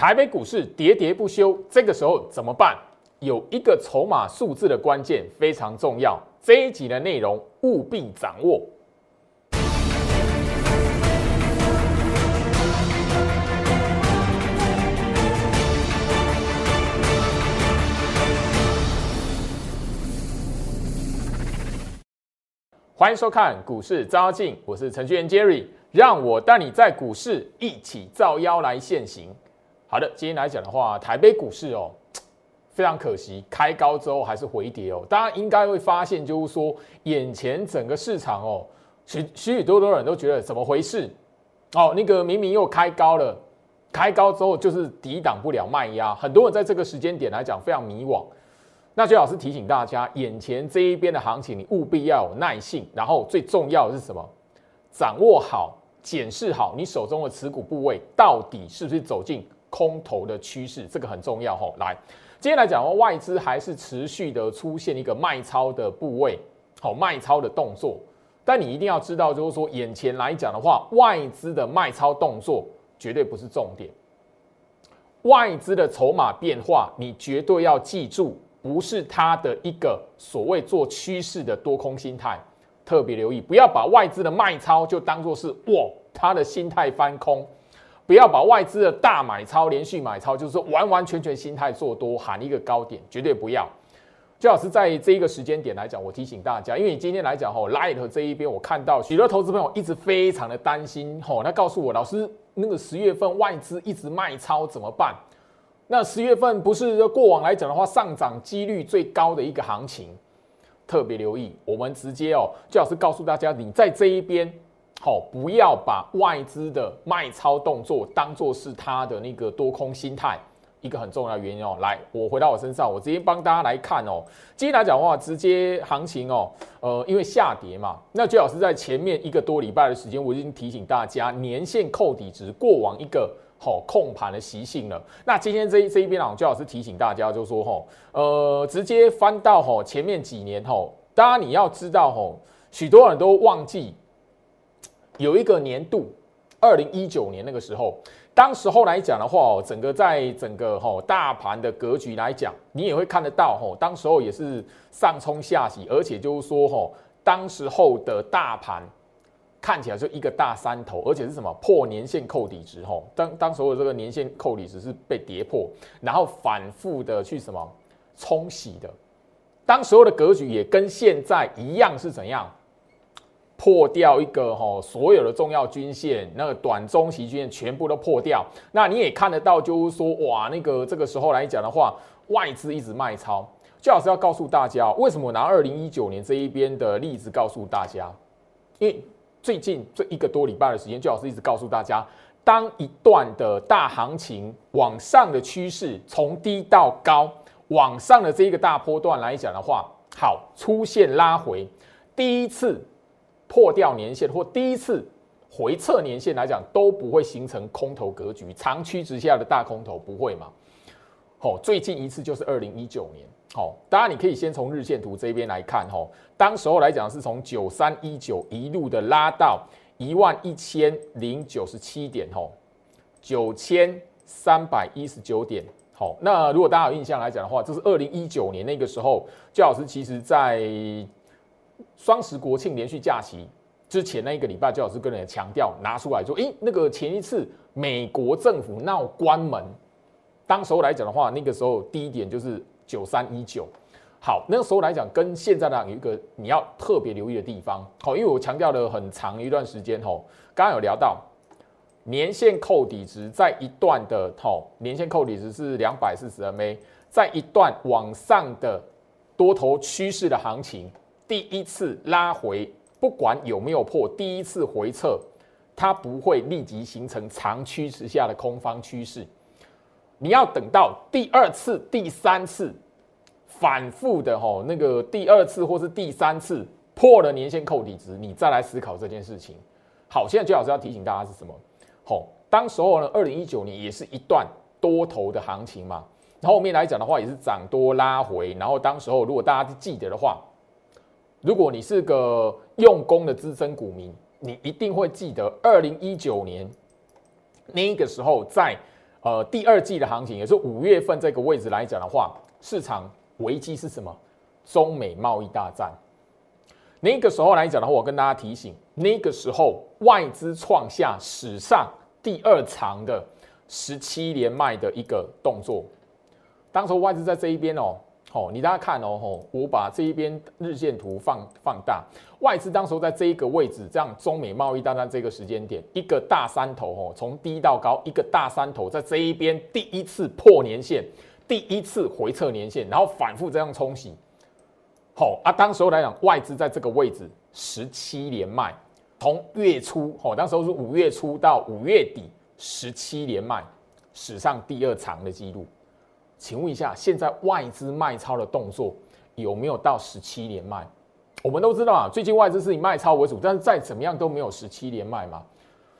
台北股市喋喋不休，这个时候怎么办？有一个筹码数字的关键非常重要，这一集的内容务必掌握。欢迎收看股市招妖，我是程序员 Jerry，让我带你在股市一起造妖来现行。好的，今天来讲的话，台北股市哦，非常可惜，开高之后还是回跌哦。大家应该会发现，就是说，眼前整个市场哦，许许许多多人都觉得怎么回事？哦，那个明明又开高了，开高之后就是抵挡不了卖压，很多人在这个时间点来讲非常迷惘。那最好是提醒大家，眼前这一边的行情，你务必要有耐性，然后最重要的是什么？掌握好、检视好你手中的持股部位，到底是不是走进。空头的趋势，这个很重要吼。来，今天来讲外资还是持续的出现一个卖超的部位，好卖超的动作。但你一定要知道，就是说眼前来讲的话，外资的卖超动作绝对不是重点。外资的筹码变化，你绝对要记住，不是它的一个所谓做趋势的多空心态，特别留意，不要把外资的卖超就当做是哇，他的心态翻空。不要把外资的大买超、连续买超，就是说完完全全心态做多，喊一个高点，绝对不要。最好是在这一个时间点来讲，我提醒大家，因为今天来讲吼，Light 这一边我看到许多投资朋友一直非常的担心吼，那告诉我老师，那个十月份外资一直卖超怎么办？那十月份不是过往来讲的话，上涨几率最高的一个行情，特别留意，我们直接哦，最好是告诉大家，你在这一边。好，不要把外资的卖超动作当做是它的那个多空心态一个很重要的原因哦。来，我回到我身上，我直接帮大家来看哦。今天来讲的话，直接行情哦，呃，因为下跌嘛，那最好是在前面一个多礼拜的时间，我已经提醒大家，年线扣底值过往一个好控盘的习性了。那今天这一这一边啊，最好是提醒大家，就说吼，呃，直接翻到吼前面几年吼，当然你要知道吼，许多人都忘记。有一个年度，二零一九年那个时候，当时候来讲的话，整个在整个吼大盘的格局来讲，你也会看得到吼，当时候也是上冲下洗，而且就是说吼，当时候的大盘看起来就一个大山头，而且是什么破年线扣底值吼，当当时候的这个年线扣底值是被跌破，然后反复的去什么冲洗的，当时候的格局也跟现在一样是怎样？破掉一个哈，所有的重要均线，那个短中期均线全部都破掉。那你也看得到，就是说，哇，那个这个时候来讲的话，外资一直卖超。最好是要告诉大家，为什么拿二零一九年这一边的例子告诉大家？因为最近这一个多礼拜的时间，最好是一直告诉大家，当一段的大行情往上的趋势从低到高往上的这一个大波段来讲的话，好出现拉回，第一次。破掉年线或第一次回撤年线来讲，都不会形成空头格局，长驱直下的大空头不会嘛？好，最近一次就是二零一九年。好，当然你可以先从日线图这边来看，哈，当时候来讲是从九三一九一路的拉到一万一千零九十七点，吼，九千三百一十九点。好，那如果大家有印象来讲的话，这是二零一九年那个时候，焦老师其实在。双十国庆连续假期之前那一个礼拜，就老师跟人强调拿出来说，诶，那个前一次美国政府闹关门，当时候来讲的话，那个时候第一点就是九三一九。好，那个时候来讲，跟现在呢有一个你要特别留意的地方。好，因为我强调了很长一段时间，吼，刚刚有聊到年限扣底值在一段的，吼，年限扣底值是两百四十 MA，在一段往上的多头趋势的行情。第一次拉回，不管有没有破，第一次回撤，它不会立即形成长趋势下的空方趋势。你要等到第二次、第三次反复的吼，那个第二次或是第三次破了年线扣底值，你再来思考这件事情。好，现在最好是要提醒大家是什么？好，当时候呢，二零一九年也是一段多头的行情嘛，后面来讲的话也是涨多拉回，然后当时候如果大家记得的话。如果你是个用功的资深股民，你一定会记得二零一九年那个时候，在呃第二季的行情，也是五月份这个位置来讲的话，市场危机是什么？中美贸易大战。那个时候来讲的话，我跟大家提醒，那个时候外资创下史上第二长的十七连卖的一个动作。当时外资在这一边哦，好，你大家看哦，吼，我把这一边日线图放放大，外资当时候在这一个位置，这样中美贸易大战这个时间点，一个大山头哦，从低到高，一个大山头在这一边第一次破年线，第一次回撤年线，然后反复这样冲洗。好啊，当时候来讲，外资在这个位置十七连卖，从月初，哦，当时候是五月初到五月底，十七连卖，史上第二长的记录。请问一下，现在外资卖超的动作有没有到十七连卖？我们都知道啊，最近外资是以卖超为主，但是再怎么样都没有十七连卖嘛。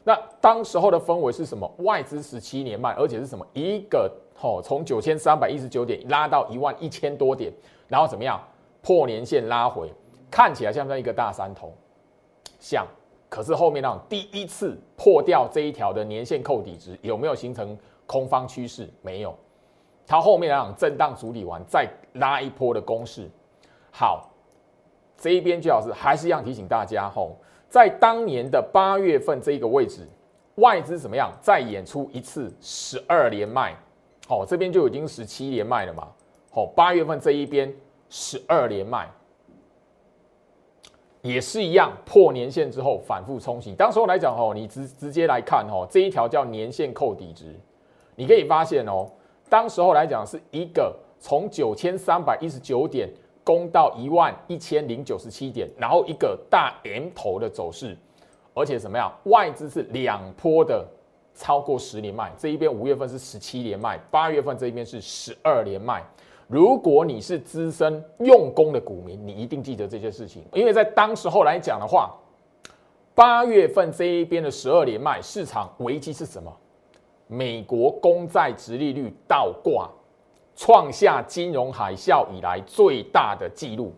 那当时候的氛围是什么？外资十七连卖，而且是什么？一个哦，从九千三百一十九点拉到一万一千多点，然后怎么样？破年线拉回，看起来像不像一个大山头？像，可是后面那种第一次破掉这一条的年线扣底值，有没有形成空方趋势？没有。它后面那种震荡处理完，再拉一波的攻势。好，这一边最好是还是一样提醒大家吼，在当年的八月份这一个位置，外资怎么样？再演出一次十二连卖，好，这边就已经十七连卖了嘛。好，八月份这一边。十二连卖，也是一样破年线之后反复冲洗。当时候来讲哦，你直直接来看哦，这一条叫年线扣底值，你可以发现哦，当时候来讲是一个从九千三百一十九点攻到一万一千零九十七点，然后一个大 M 头的走势，而且怎么样？外资是两波的超过十连卖，这一边五月份是十七连卖，八月份这一边是十二连卖。如果你是资深用功的股民，你一定记得这些事情，因为在当时候来讲的话，八月份这一边的十二连卖市场危机是什么？美国公债直利率倒挂，创下金融海啸以来最大的记录，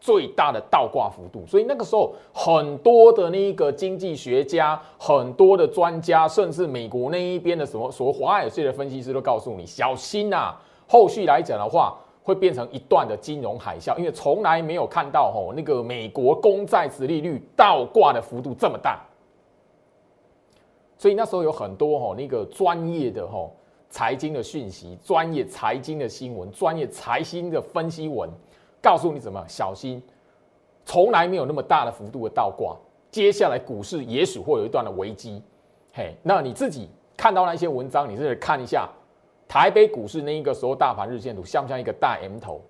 最大的倒挂幅度。所以那个时候，很多的那一个经济学家、很多的专家，甚至美国那一边的什么所谓华尔街的分析师都告诉你，小心呐。后续来讲的话，会变成一段的金融海啸，因为从来没有看到吼那个美国公债殖利率倒挂的幅度这么大，所以那时候有很多吼那个专业的吼财经的讯息、专业财经的新闻、专业财经的分析文，告诉你怎么小心，从来没有那么大的幅度的倒挂，接下来股市也许会有一段的危机。嘿，那你自己看到那些文章，你自己看一下。台北股市那一个时候大盘日线图像不像一个大 M 头？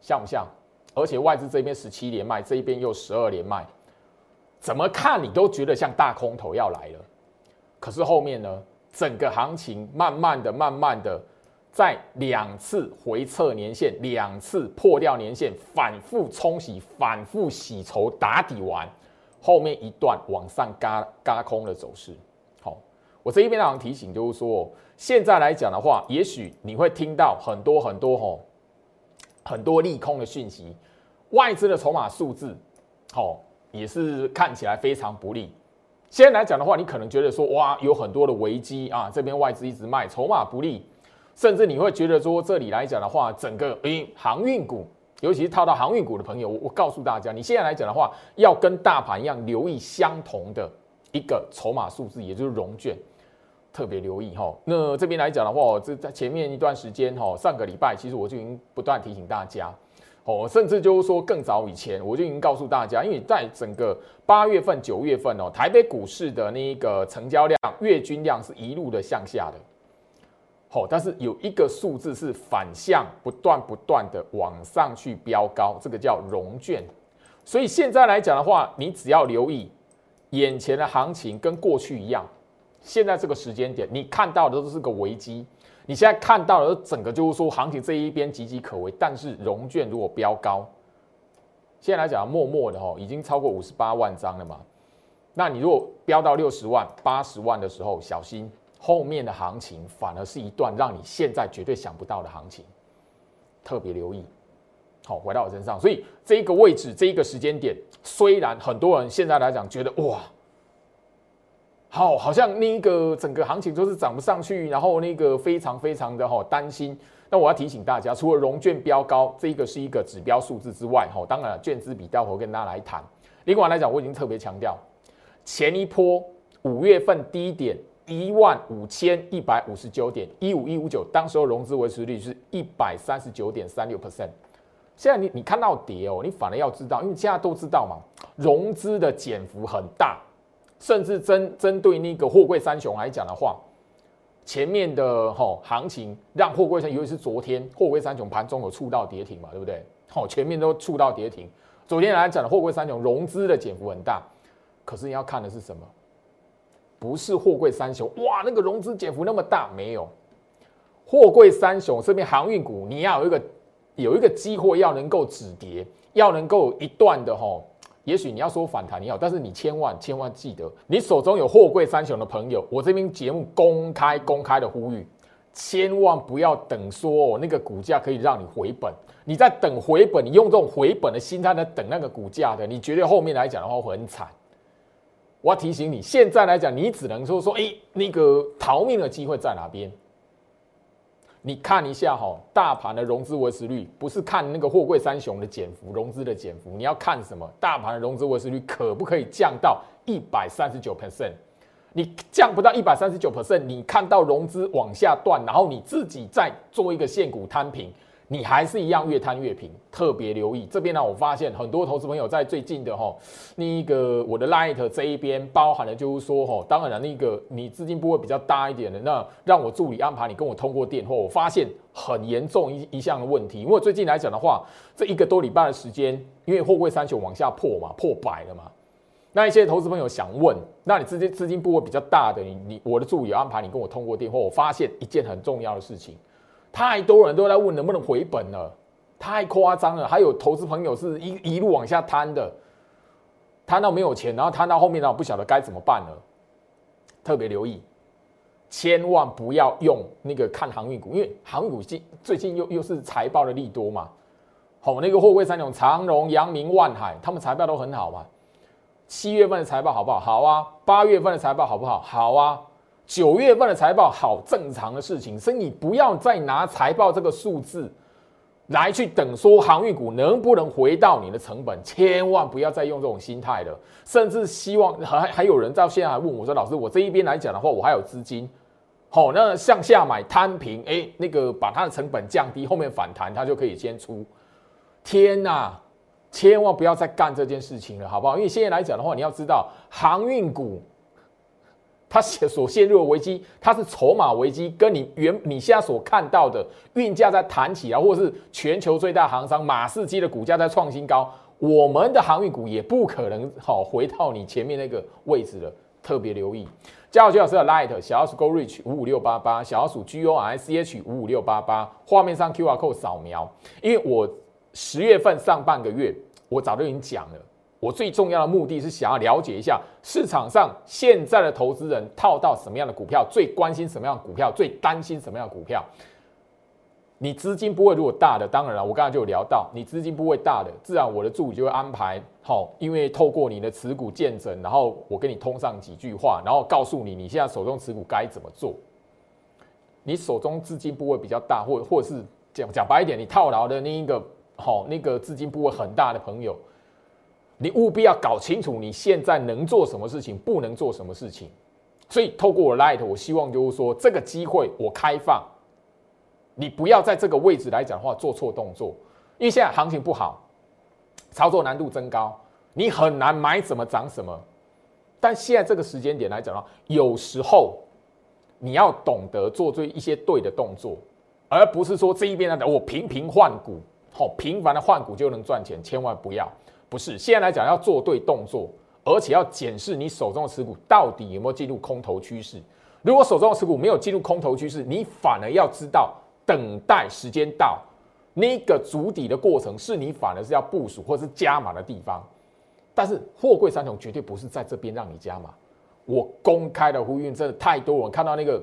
像不像？而且外资这边十七连卖，这一边又十二连卖，怎么看你都觉得像大空头要来了。可是后面呢，整个行情慢慢的、慢慢的，在两次回撤年线、两次破掉年线、反复冲洗、反复洗筹打底完，后面一段往上嘎嘎空的走势。好，我这一边想提醒就是说。现在来讲的话，也许你会听到很多很多吼，很多利空的讯息，外资的筹码数字，好也是看起来非常不利。现在来讲的话，你可能觉得说，哇，有很多的危机啊，这边外资一直卖，筹码不利，甚至你会觉得说，这里来讲的话，整个诶航运股，尤其是套到航运股的朋友，我我告诉大家，你现在来讲的话，要跟大盘一样留意相同的一个筹码数字，也就是融券。特别留意哈，那这边来讲的话，这在前面一段时间哈，上个礼拜其实我就已经不断提醒大家，哦，甚至就是说更早以前我就已经告诉大家，因为在整个八月份、九月份哦，台北股市的那一个成交量、月均量是一路的向下的，好，但是有一个数字是反向不断不断的往上去飙高，这个叫融券，所以现在来讲的话，你只要留意眼前的行情跟过去一样。现在这个时间点，你看到的都是个危机。你现在看到的整个就是说，行情这一边岌岌可危。但是融券如果飙高，现在来讲，默默的哈，已经超过五十八万张了嘛。那你如果飙到六十万、八十万的时候，小心后面的行情反而是一段让你现在绝对想不到的行情，特别留意。好，回到我身上，所以这一个位置、这一个时间点，虽然很多人现在来讲觉得哇。好，好像那个整个行情都是涨不上去，然后那个非常非常的哈担心。那我要提醒大家，除了融券标高这一个是一个指标数字之外，哈，当然券资比待会跟大家来谈。另外来讲，我已经特别强调，前一波五月份低点一万五千一百五十九点一五一五九，当时候融资维持率是一百三十九点三六 percent。现在你你看到跌哦，你反而要知道，因为现在都知道嘛，融资的减幅很大，甚至针针对那个货柜三雄来讲的话。前面的吼行情让货柜三，尤其是昨天货柜三雄盘中有触到跌停嘛，对不对？好，前面都触到跌停。昨天来讲的货柜三雄融资的减幅很大，可是你要看的是什么？不是货柜三雄哇，那个融资减幅那么大，没有。货柜三雄这边航运股，你要有一个有一个机会，要能够止跌，要能够一段的吼。也许你要说反弹也好，但是你千万千万记得，你手中有货柜三雄的朋友，我这边节目公开公开的呼吁，千万不要等说哦那个股价可以让你回本，你在等回本，你用这种回本的心态在等那个股价的，你绝对后面来讲的话会很惨。我要提醒你，现在来讲，你只能说说，哎，那个逃命的机会在哪边？你看一下哈，大盘的融资维持率不是看那个货柜三雄的减幅，融资的减幅，你要看什么？大盘的融资维持率可不可以降到一百三十九 percent？你降不到一百三十九 percent，你看到融资往下断，然后你自己再做一个限股摊平。你还是一样越摊越平，特别留意这边呢。我发现很多投资朋友在最近的哈，那个我的 Light 这一边包含了就是说哈，当然了，那个你资金部位比较大一点的，那让我助理安排你跟我通过电话，我发现很严重一一项的问题。因为最近来讲的话，这一个多礼拜的时间，因为货柜三雄往下破嘛，破百了嘛，那一些投资朋友想问，那你资金资金部位比较大的，你你我的助理安排你跟我通过电话，我发现一件很重要的事情。太多人都在问能不能回本了，太夸张了。还有投资朋友是一一路往下摊的，摊到没有钱，然后摊到后面呢不晓得该怎么办了。特别留意，千万不要用那个看航运股，因为航运股近最近又又是财报的利多嘛。好，那个货柜三雄长荣、阳明、万海，他们财报都很好嘛。七月份的财报好不好？好啊。八月份的财报好不好？好啊。九月份的财报好正常的事情，所以你不要再拿财报这个数字来去等说航运股能不能回到你的成本，千万不要再用这种心态了。甚至希望还还有人到现在还问我说：“老师，我这一边来讲的话，我还有资金，好，那向下买摊平，哎，那个把它的成本降低，后面反弹它就可以先出。”天哪，千万不要再干这件事情了，好不好？因为现在来讲的话，你要知道航运股。它所陷入的危机，它是筹码危机，跟你原你现在所看到的运价在弹起啊，或者是全球最大航商马士基的股价在创新高，我们的航运股也不可能好回到你前面那个位置了。特别留意，加入徐老师的 Light 小老鼠 Go Reach 五五六八八，小老鼠 G O R C H 五五六八八，画面上 Q R code 扫描，因为我十月份上半个月我早就已经讲了。我最重要的目的是想要了解一下市场上现在的投资人套到什么样的股票，最关心什么样的股票，最担心什么样的股票。你资金不会如果大的，当然了，我刚才就有聊到，你资金不会大的，自然我的助理就会安排好，因为透过你的持股见证，然后我跟你通上几句话，然后告诉你你现在手中持股该怎么做。你手中资金部位比较大，或或是讲讲白一点，你套牢的那一个好那个资金部位很大的朋友。你务必要搞清楚你现在能做什么事情，不能做什么事情。所以透过我 Light，我希望就是说这个机会我开放，你不要在这个位置来讲话做错动作，因为现在行情不好，操作难度增高，你很难买什么涨什么。但现在这个时间点来讲的话，有时候你要懂得做对一些对的动作，而不是说这一边来讲我频频换股，好频繁的换股就能赚钱，千万不要。不是，现在来讲要做对动作，而且要检视你手中的持股到底有没有进入空头趋势。如果手中的持股没有进入空头趋势，你反而要知道等待时间到那个足底的过程，是你反而是要部署或是加码的地方。但是货柜三雄绝对不是在这边让你加码。我公开的呼吁真的太多，我看到那个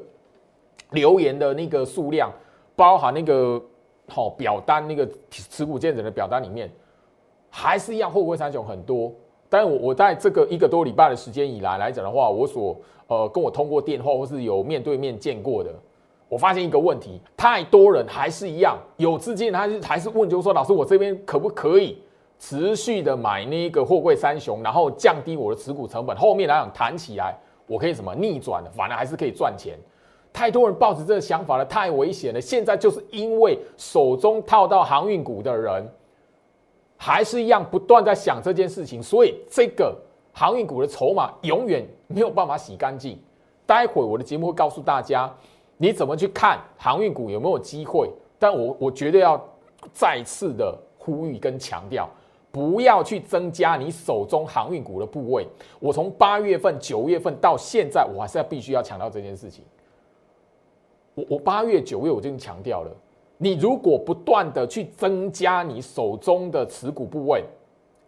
留言的那个数量，包含那个好表单那个持股见证的表单里面。还是一样，货柜三雄很多，但我我在这个一个多礼拜的时间以来来讲的话，我所呃跟我通过电话或是有面对面见过的，我发现一个问题，太多人还是一样有资金，还是还是问，就是说老师，我这边可不可以持续的买那个货柜三雄，然后降低我的持股成本，后面来讲谈起来，我可以什么逆转的，反而还是可以赚钱。太多人抱着这个想法了，太危险了。现在就是因为手中套到航运股的人。还是一样不断在想这件事情，所以这个航运股的筹码永远没有办法洗干净。待会我的节目会告诉大家，你怎么去看航运股有没有机会。但我我绝对要再次的呼吁跟强调，不要去增加你手中航运股的部位。我从八月份、九月份到现在，我还是要必须要强调这件事情。我我八月、九月我就已经强调了。你如果不断的去增加你手中的持股部位，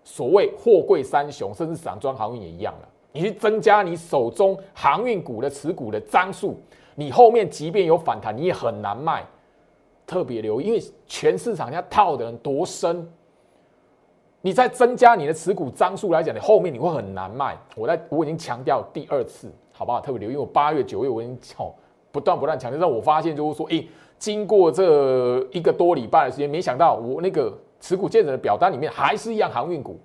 所谓货柜三雄，甚至散装航运也一样了。你去增加你手中航运股的持股的张数，你后面即便有反弹，你也很难卖。特别留意，因为全市场下套的人多深，你在增加你的持股张数来讲，你后面你会很难卖。我在我已经强调第二次，好不好？特别留意，因为我八月、九月我已经哦不断不断强调，让我发现就是说，诶。经过这一个多礼拜的时间，没想到我那个持股见证的表单里面还是一样航运股，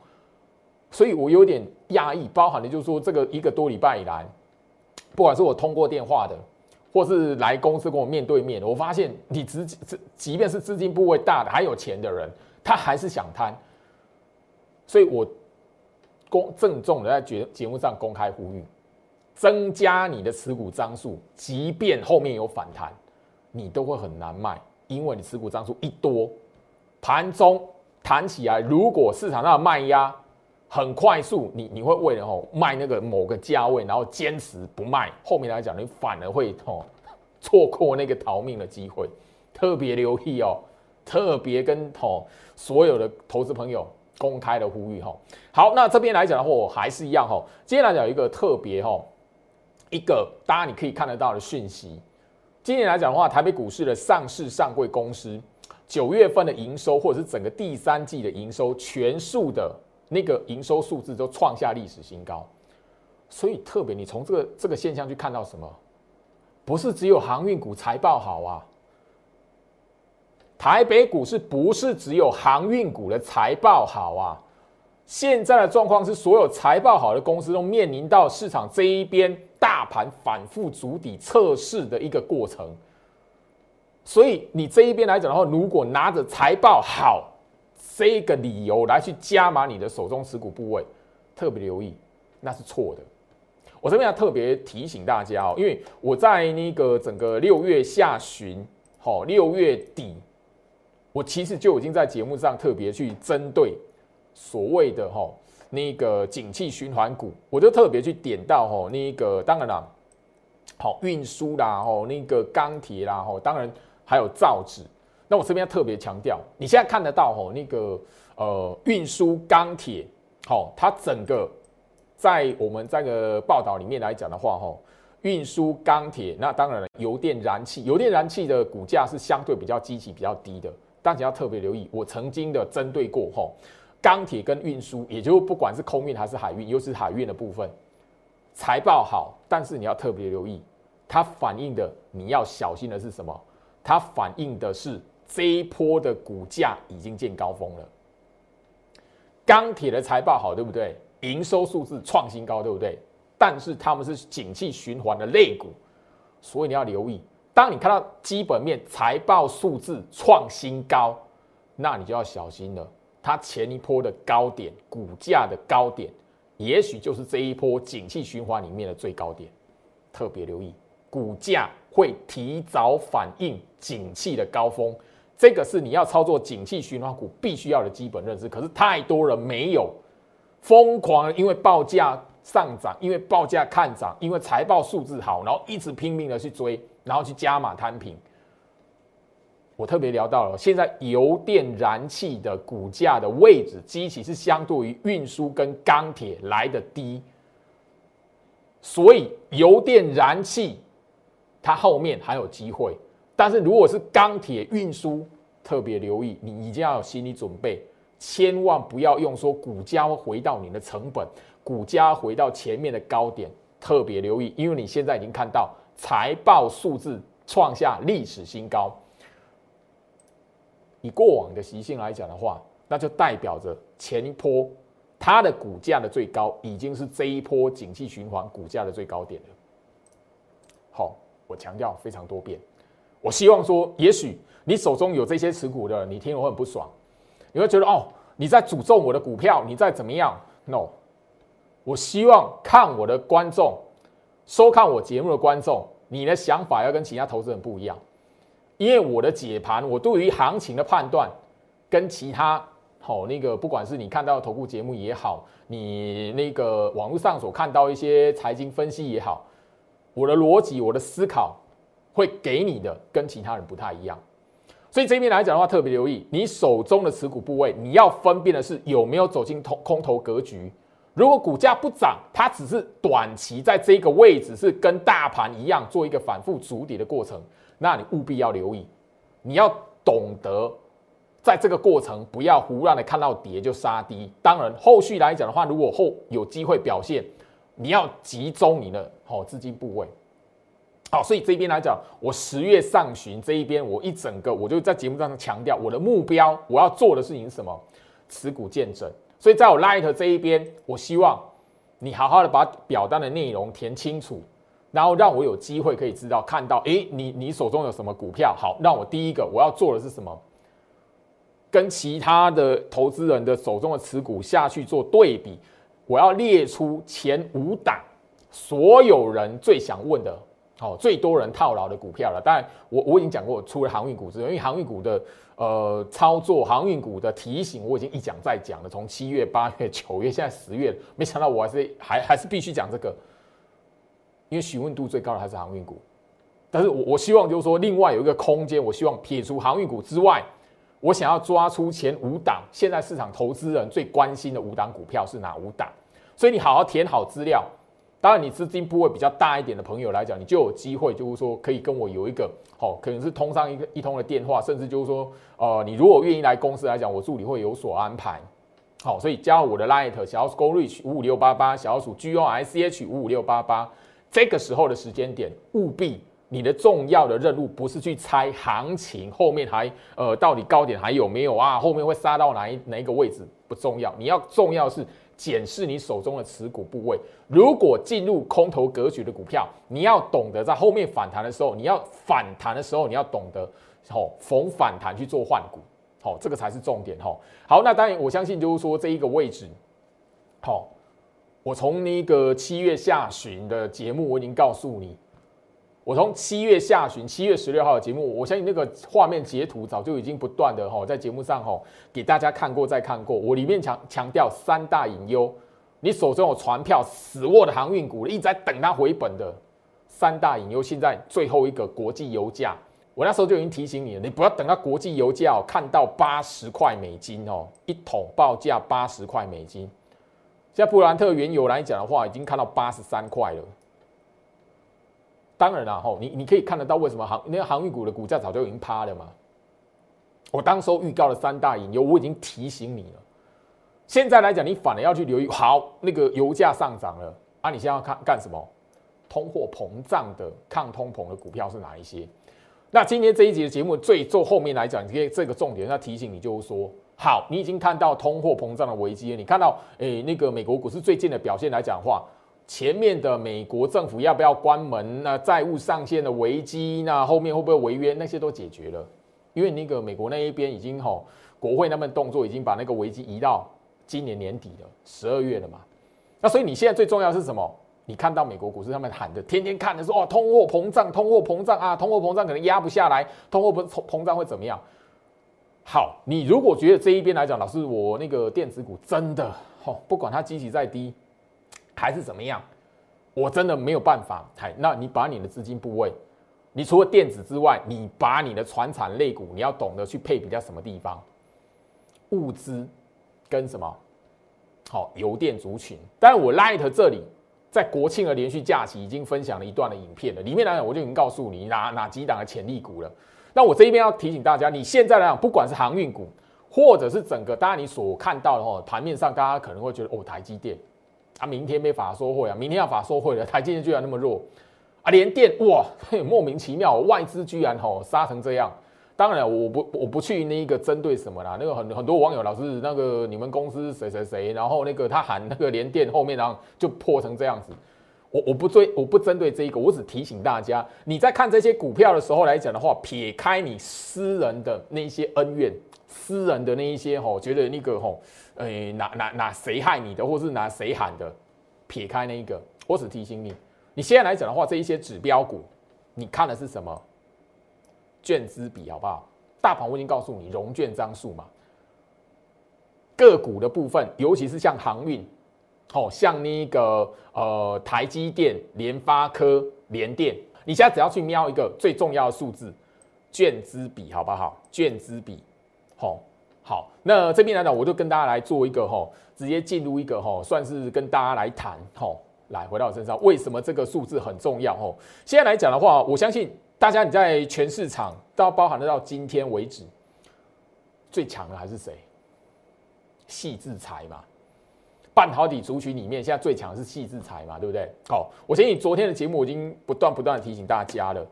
所以我有点压抑。包含的就是说，这个一个多礼拜以来，不管是我通过电话的，或是来公司跟我面对面，我发现你资资，即便是资金部位大的，还有钱的人，他还是想贪。所以我公郑重的在节节目上公开呼吁，增加你的持股张数，即便后面有反弹。你都会很难卖，因为你持股张数一多，盘中弹起来，如果市场上的卖压很快速，你你会为了吼卖那个某个价位，然后坚持不卖，后面来讲你反而会吼 错过那个逃命的机会，特别留意哦，特别跟吼所有的投资朋友公开的呼吁吼。好，那这边来讲的话，我还是一样吼，接下来讲一个特别吼，一个大家你可以看得到的讯息。今年来讲的话，台北股市的上市上柜公司九月份的营收，或者是整个第三季的营收，全数的那个营收数字都创下历史新高。所以特别，你从这个这个现象去看到什么？不是只有航运股财报好啊？台北股市不是只有航运股的财报好啊？现在的状况是，所有财报好的公司都面临到市场这一边。大盘反复筑底测试的一个过程，所以你这一边来讲的话，如果拿着财报好这个理由来去加码你的手中持股部位，特别留意，那是错的。我这边要特别提醒大家哦，因为我在那个整个六月下旬，好六月底，我其实就已经在节目上特别去针对所谓的哈。那个景气循环股，我就特别去点到吼，那个当然啦，好运输啦，吼那个钢铁啦，吼当然还有造纸。那我这边要特别强调，你现在看得到吼那个呃运输钢铁，好，它整个在我们这个报道里面来讲的话，吼运输钢铁，那当然了，油电燃气，油电燃气的股价是相对比较积极比较低的，大家要特别留意。我曾经的针对过吼。钢铁跟运输，也就不管是空运还是海运，尤其是海运的部分，财报好，但是你要特别留意，它反映的你要小心的是什么？它反映的是这一波的股价已经见高峰了。钢铁的财报好，对不对？营收数字创新高，对不对？但是他们是景气循环的类股，所以你要留意，当你看到基本面财报数字创新高，那你就要小心了。它前一波的高点，股价的高点，也许就是这一波景气循环里面的最高点。特别留意，股价会提早反映景气的高峰，这个是你要操作景气循环股必须要的基本认知。可是太多人没有，疯狂因为报价上涨，因为报价看涨，因为财报数字好，然后一直拼命的去追，然后去加码摊平。我特别聊到了，现在油电燃气的股价的位置，基期是相对于运输跟钢铁来的低，所以油电燃气它后面还有机会，但是如果是钢铁运输，特别留意，你已经要有心理准备，千万不要用说股价会回到你的成本，股价回到前面的高点，特别留意，因为你现在已经看到财报数字创下历史新高。以过往的习性来讲的话，那就代表着前一波它的股价的最高已经是这一波景气循环股价的最高点了。好，我强调非常多遍，我希望说，也许你手中有这些持股的，你听了会很不爽。你会觉得哦，你在诅咒我的股票，你在怎么样？No，我希望看我的观众，收看我节目的观众，你的想法要跟其他投资人不一样，因为我的解盘，我对于行情的判断，跟其他好那个，不管是你看到投顾节目也好，你那个网络上所看到一些财经分析也好，我的逻辑，我的思考，会给你的跟其他人不太一样。所以这边来讲的话，特别留意你手中的持股部位，你要分辨的是有没有走进空空头格局。如果股价不涨，它只是短期在这个位置是跟大盘一样做一个反复筑底的过程，那你务必要留意，你要懂得在这个过程不要胡乱的看到跌就杀低。当然，后续来讲的话，如果后有机会表现，你要集中你的好资金部位。好，所以这边来讲，我十月上旬这一边，我一整个我就在节目上强调，我的目标我要做的事情是什么？持股见证。所以在我 Light 这一边，我希望你好好的把表单的内容填清楚，然后让我有机会可以知道看到，诶，你你手中有什么股票？好，让我第一个我要做的是什么？跟其他的投资人的手中的持股下去做对比，我要列出前五档所有人最想问的。好，最多人套牢的股票了。当然，我我已经讲过，除了航运股之外，因为航运股的呃操作，航运股的提醒，我已经一讲再讲了。从七月、八月、九月，现在十月，没想到我还是还还是必须讲这个，因为询问度最高的还是航运股。但是我我希望就是说，另外有一个空间，我希望撇除航运股之外，我想要抓出前五档，现在市场投资人最关心的五档股票是哪五档？所以你好好填好资料。当然，你资金部位比较大一点的朋友来讲，你就有机会，就是说可以跟我有一个好，可能是通上一个一通的电话，甚至就是说，呃，你如果愿意来公司来讲，我助理会有所安排。好，所以加我的 Light 小鼠 Go Reach 五五六八八，小鼠 G O I C H 五五六八八，这个时候的时间点，务必你的重要的任务不是去猜行情后面还呃到底高点还有没有啊，后面会杀到哪一哪一个位置不重要，你要重要是。检视你手中的持股部位，如果进入空头格局的股票，你要懂得在后面反弹的时候，你要反弹的时候，你要懂得好逢反弹去做换股，好，这个才是重点哈。好，那当然我相信就是说这一个位置，好，我从那个七月下旬的节目我已经告诉你。我从七月下旬，七月十六号的节目，我相信那个画面截图早就已经不断的哈在节目上哈给大家看过再看过。我里面强强调三大隐忧，你手中有船票死握的航运股，一直在等它回本的三大隐忧。现在最后一个国际油价，我那时候就已经提醒你了，你不要等到国际油价看到八十块美金哦，一桶报价八十块美金。现在布兰特原油来讲的话，已经看到八十三块了。当然了，吼，你你可以看得到为什么航那个航运股的股价早就已经趴了嘛？我当时候预告了三大隐忧，我已经提醒你了。现在来讲，你反而要去留意。好，那个油价上涨了啊，你现在要看干什么？通货膨胀的抗通膨的股票是哪一些？那今天这一集的节目最做后面来讲，这这个重点要提醒你，就是说，好，你已经看到通货膨胀的危机了，你看到诶那个美国股市最近的表现来讲话。前面的美国政府要不要关门？那债务上限的危机，那后面会不会违约？那些都解决了，因为那个美国那一边已经吼，国会那边动作已经把那个危机移到今年年底了，十二月了嘛。那所以你现在最重要是什么？你看到美国股市他们喊的，天天看的说哦，通货膨胀，通货膨胀啊，通货膨胀可能压不下来，通货膨膨胀会怎么样？好，你如果觉得这一边来讲，老师我那个电子股真的吼，不管它基期再低。还是怎么样？我真的没有办法。嗨，那你把你的资金部位，你除了电子之外，你把你的船产类股，你要懂得去配比较什么地方？物资跟什么？好，油电族群。但我 Light 这里在国庆的连续假期已经分享了一段的影片了，里面来讲我就已经告诉你哪哪几档的潜力股了。那我这一边要提醒大家，你现在来讲，不管是航运股。或者是整个大家你所看到的哦，盘面上大家可能会觉得哦，台积电啊，明天没法说会啊，明天要法说会了，台积电居然那么弱啊，连电哇，莫名其妙，外资居然吼杀成这样。当然，我不我不去那个针对什么啦，那个很很多网友老是那个你们公司谁谁谁，然后那个他喊那个连电后面，然后就破成这样子。我我不追我不针对这一个，我只提醒大家，你在看这些股票的时候来讲的话，撇开你私人的那些恩怨。私人的那一些吼，觉得那个吼，诶，哪哪哪谁害你的，或是拿谁喊的，撇开那一个，我只提醒你，你现在来讲的话，这一些指标股，你看的是什么？券资比好不好？大盘我已经告诉你，融券张数嘛。个股的部分，尤其是像航运，哦，像那个呃台积电、联发科、联电，你现在只要去瞄一个最重要的数字，券资比好不好？券资比。好，好，那这边来讲，我就跟大家来做一个哈，直接进入一个哈，算是跟大家来谈哈，来回到我身上，为什么这个数字很重要哈？现在来讲的话，我相信大家你在全市场到包含得到今天为止，最强的还是谁？细制裁嘛，半导体族群里面现在最强的是细制材嘛，对不对？好，我相信昨天的节目我已经不断不断的提醒大家了，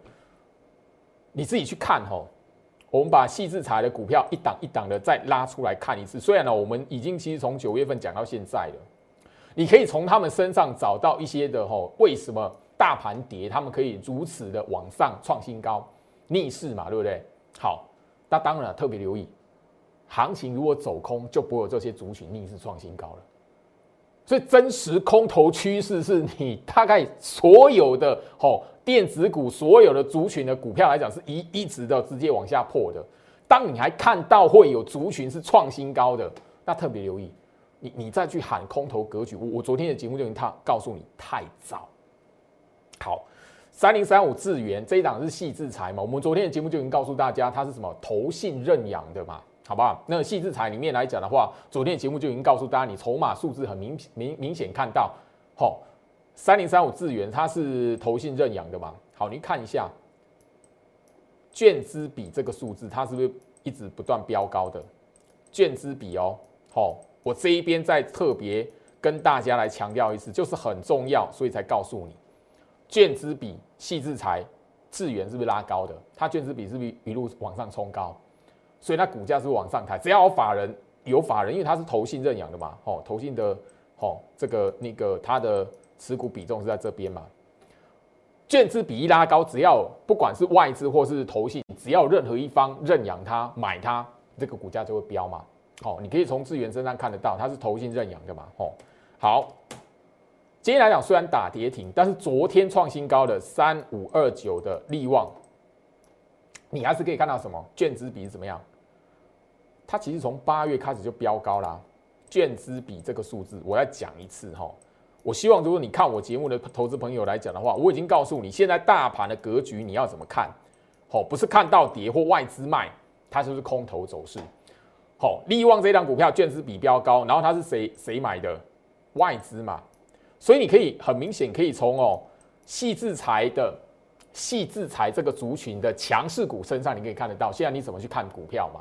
你自己去看哈。我们把细制材的股票一档一档的再拉出来看一次。虽然呢，我们已经其实从九月份讲到现在了，你可以从他们身上找到一些的吼，为什么大盘跌，他们可以如此的往上创新高，逆势嘛，对不对？好，那当然特别留意，行情如果走空，就不会有这些族群逆势创新高了。所以真实空头趋势是你大概所有的吼。电子股所有的族群的股票来讲，是一一直的直接往下破的。当你还看到会有族群是创新高的，那特别留意，你你再去喊空头格局，我我昨天的节目就已经他告诉你太早。好，三零三五智源这一档是细制裁嘛？我们昨天的节目就已经告诉大家，它是什么投信认养的嘛？好不好？那细制裁里面来讲的话，昨天节目就已经告诉大家，你筹码数字很明明明显看到，好。三零三五智源，它是投信认养的嘛？好，你看一下，券资比这个数字，它是不是一直不断飙高的？券资比哦，好，我这一边再特别跟大家来强调一次，就是很重要，所以才告诉你，券资比细制裁智源是不是拉高的？它券资比是不是一路往上冲高？所以它股价是往上抬？只要有法人有法人，因为它是投信认养的嘛，哦，投信的，哦，这个那个它的。持股比重是在这边嘛？券资比一拉高，只要不管是外资或是投信，只要任何一方认养它、买它，这个股价就会飙嘛。好，你可以从资源身上看得到，它是投信认养的嘛。哦，好，今天来讲虽然打跌停，但是昨天创新高的三五二九的利旺，你还是可以看到什么？券资比怎么样？它其实从八月开始就飙高啦。券资比这个数字，我要讲一次哈。我希望，如果你看我节目的投资朋友来讲的话，我已经告诉你，现在大盘的格局你要怎么看？好，不是看到跌或外资卖，它就是空头走势。好，利旺这张股票券资比标高，然后它是谁谁买的？外资嘛。所以你可以很明显可以从哦细制裁的细制裁这个族群的强势股身上，你可以看得到。现在你怎么去看股票嘛？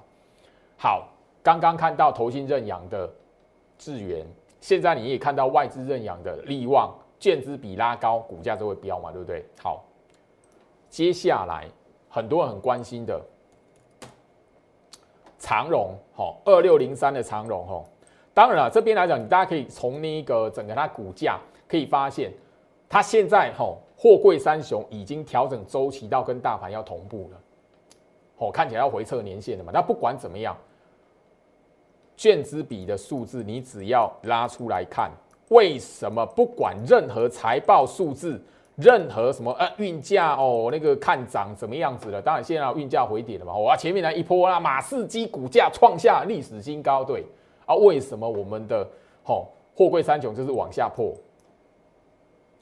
好，刚刚看到投信认养的智源。现在你也看到外资认养的利旺，券资比拉高，股价就会飙嘛，对不对？好，接下来很多人很关心的长荣，哈，二六零三的长荣，哈，当然了，这边来讲，你大家可以从那个整个它股价可以发现，它现在哈货柜三雄已经调整周期到跟大盘要同步了，哦，看起来要回测年线的嘛。那不管怎么样。券资比的数字，你只要拉出来看，为什么不管任何财报数字，任何什么呃运价哦，那个看涨怎么样子了？当然现在运价回跌了嘛，哇，前面来一波啦，马士基股价创下历史新高，对啊，为什么我们的吼货柜三雄就是往下破？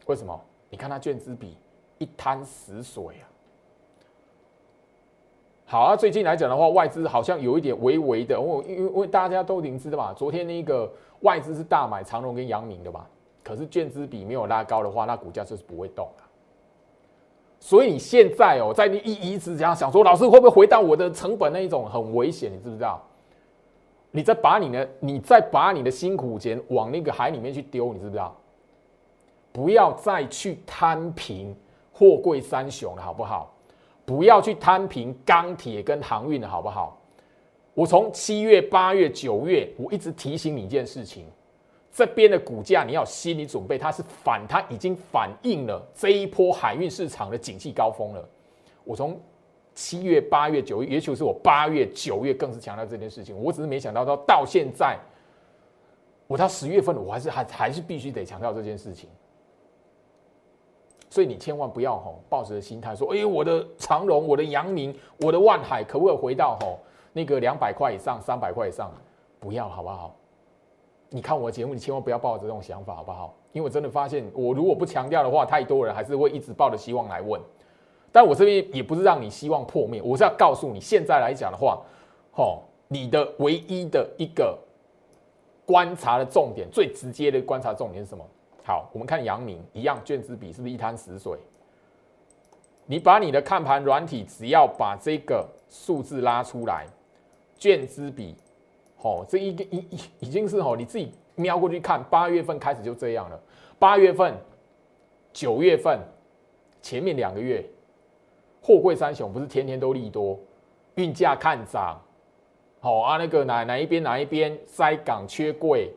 为什么？你看它券资比一滩死水啊！好啊，最近来讲的话，外资好像有一点微微的，我因为因为大家都已经知道嘛，昨天那个外资是大买长荣跟阳明的嘛，可是券资比没有拉高的话，那股价就是不会动。所以你现在哦，在你一一直这样想说，老师会不会回到我的成本那一种很危险，你知不知道？你再把你的你再把你的辛苦钱往那个海里面去丢，你知不知道？不要再去摊平货柜三雄了，好不好？不要去摊平钢铁跟航运了，好不好？我从七月、八月、九月，我一直提醒你一件事情：这边的股价你要心理准备，它是反，它已经反映了这一波海运市场的景气高峰了。我从七月、八月、九月，也许是我八月、九月更是强调这件事情。我只是没想到到到现在，我到十月份，我还是还还是必须得强调这件事情。所以你千万不要吼抱着心态说：“哎，我的长荣、我的阳明、我的万海，可不可以回到吼？”那个两百块以上、三百块以上，不要好不好？你看我的节目，你千万不要抱着这种想法好不好？因为我真的发现，我如果不强调的话，太多人还是会一直抱着希望来问。但我这边也不是让你希望破灭，我是要告诉你，现在来讲的话，吼，你的唯一的一个观察的重点，最直接的观察重点是什么？好，我们看阳明一样，卷资比是不是一滩死水？你把你的看盘软体，只要把这个数字拉出来。卷资比，好，这一个已已已经是哦，你自己瞄过去看，八月份开始就这样了。八月份、九月份，前面两个月，货柜三雄不是天天都利多，运价看涨，好啊，那个哪哪一边哪一边塞港缺柜，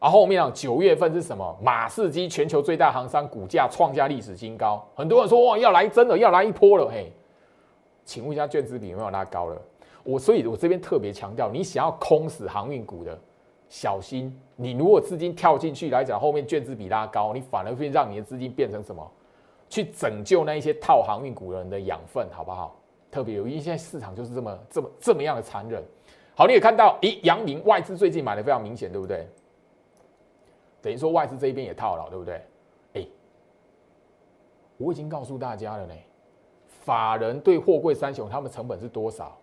啊，后面啊九月份是什么？马士基全球最大航商股价创下历史新高，很多人说哇要来真的要来一波了，嘿，请问一下卷资比有没有拉高了？我所以，我这边特别强调，你想要空死航运股的，小心！你如果资金跳进去来讲，后面卷资比拉高，你反而会让你的资金变成什么？去拯救那一些套航运股人的养分，好不好？特别留意，现在市场就是这么、这么、这么样的残忍。好，你也看到，咦，阳明外资最近买的非常明显，对不对？等于说外资这一边也套牢，对不对？哎，我已经告诉大家了呢，法人对货柜三雄他们成本是多少？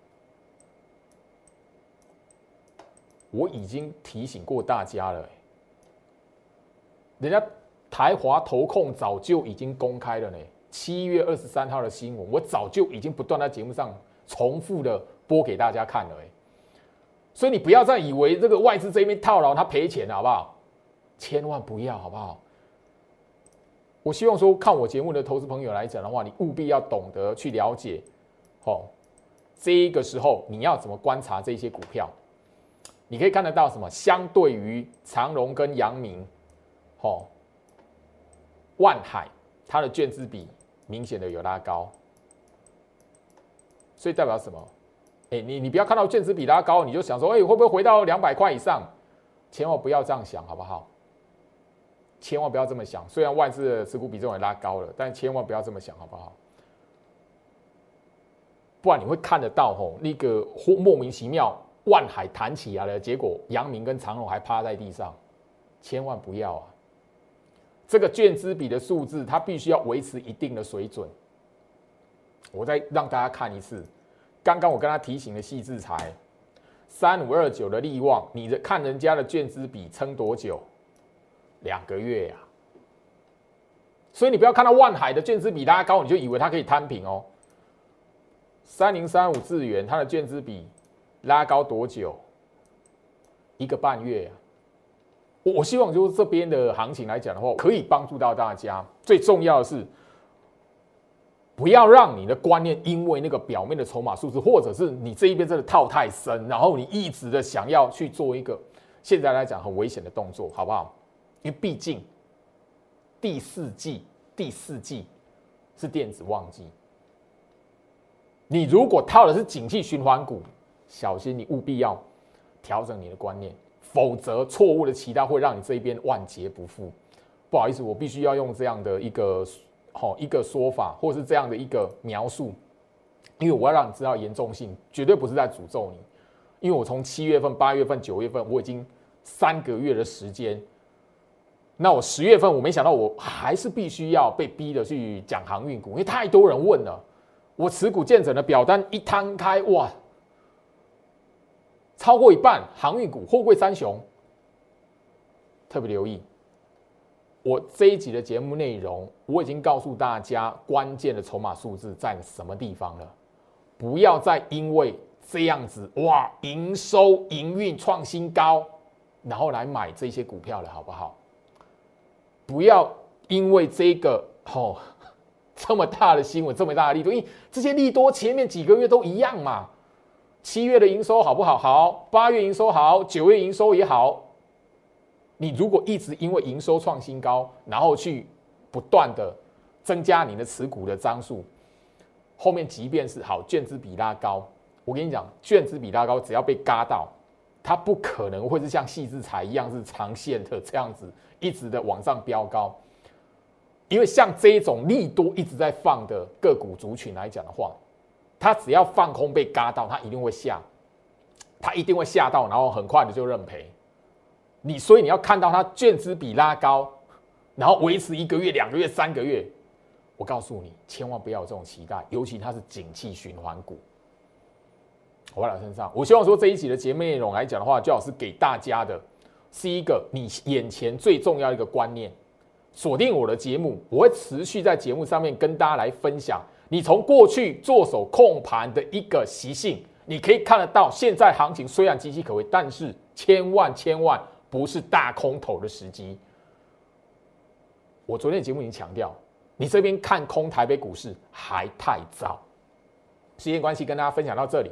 我已经提醒过大家了，人家台华投控早就已经公开了呢。七月二十三号的新闻，我早就已经不断在节目上重复的播给大家看了，哎，所以你不要再以为这个外资这边套牢，他赔钱了，好不好？千万不要，好不好？我希望说，看我节目的投资朋友来讲的话，你务必要懂得去了解，哦，这个时候你要怎么观察这些股票？你可以看得到什么？相对于长荣跟阳明，哦，万海它的卷资比明显的有拉高，所以代表什么？哎，你你不要看到卷资比拉高，你就想说，哎，会不会回到两百块以上？千万不要这样想，好不好？千万不要这么想。虽然外资的持股比重也拉高了，但千万不要这么想，好不好？不然你会看得到，吼，那个莫名其妙。万海弹起来了，结果杨明跟长荣还趴在地上，千万不要啊！这个券资比的数字，它必须要维持一定的水准。我再让大家看一次，刚刚我跟他提醒的细制裁三五二九的利旺，你的看人家的券资比撑多久？两个月呀！所以你不要看到万海的卷资比拉高，你就以为它可以摊平哦。三零三五智元，它的卷资比。拉高多久？一个半月啊！我我希望就是这边的行情来讲的话，可以帮助到大家。最重要的是，不要让你的观念因为那个表面的筹码数字，或者是你这一边真的套太深，然后你一直的想要去做一个现在来讲很危险的动作，好不好？因为毕竟第四季第四季是电子旺季，你如果套的是景气循环股。小心，你务必要调整你的观念，否则错误的期待会让你这一边万劫不复。不好意思，我必须要用这样的一个好一个说法，或是这样的一个描述，因为我要让你知道严重性，绝对不是在诅咒你。因为我从七月份、八月份、九月份，我已经三个月的时间，那我十月份我没想到我还是必须要被逼的去讲航运股，因为太多人问了，我持股见证的表单一摊开，哇！超过一半航运股、货柜三雄，特别留意。我这一集的节目内容，我已经告诉大家关键的筹码数字在什么地方了。不要再因为这样子哇，营收营运创新高，然后来买这些股票了，好不好？不要因为这个哦 这么大的新闻，这么大的力度，因为这些利多前面几个月都一样嘛。七月的营收好不好？好，八月营收好，九月营收也好。你如果一直因为营收创新高，然后去不断的增加你的持股的张数，后面即便是好券资比拉高，我跟你讲，券资比拉高，只要被嘎到，它不可能会是像细制材一样是长线的这样子一直的往上飙高，因为像这种利多一直在放的个股族群来讲的话，它只要放空被嘎到，它一定会下，它一定会下到，然后很快的就认赔。你所以你要看到它券资比拉高，然后维持一个月、两个月、三个月，我告诉你，千万不要有这种期待，尤其它是景气循环股。回到身上，我希望说这一集的节目内容来讲的话，最好是给大家的是一个你眼前最重要的一个观念。锁定我的节目，我会持续在节目上面跟大家来分享。你从过去做手控盘的一个习性，你可以看得到，现在行情虽然岌岌可危，但是千万千万。不是大空头的时机。我昨天节目已经强调，你这边看空台北股市还太早。时间关系，跟大家分享到这里，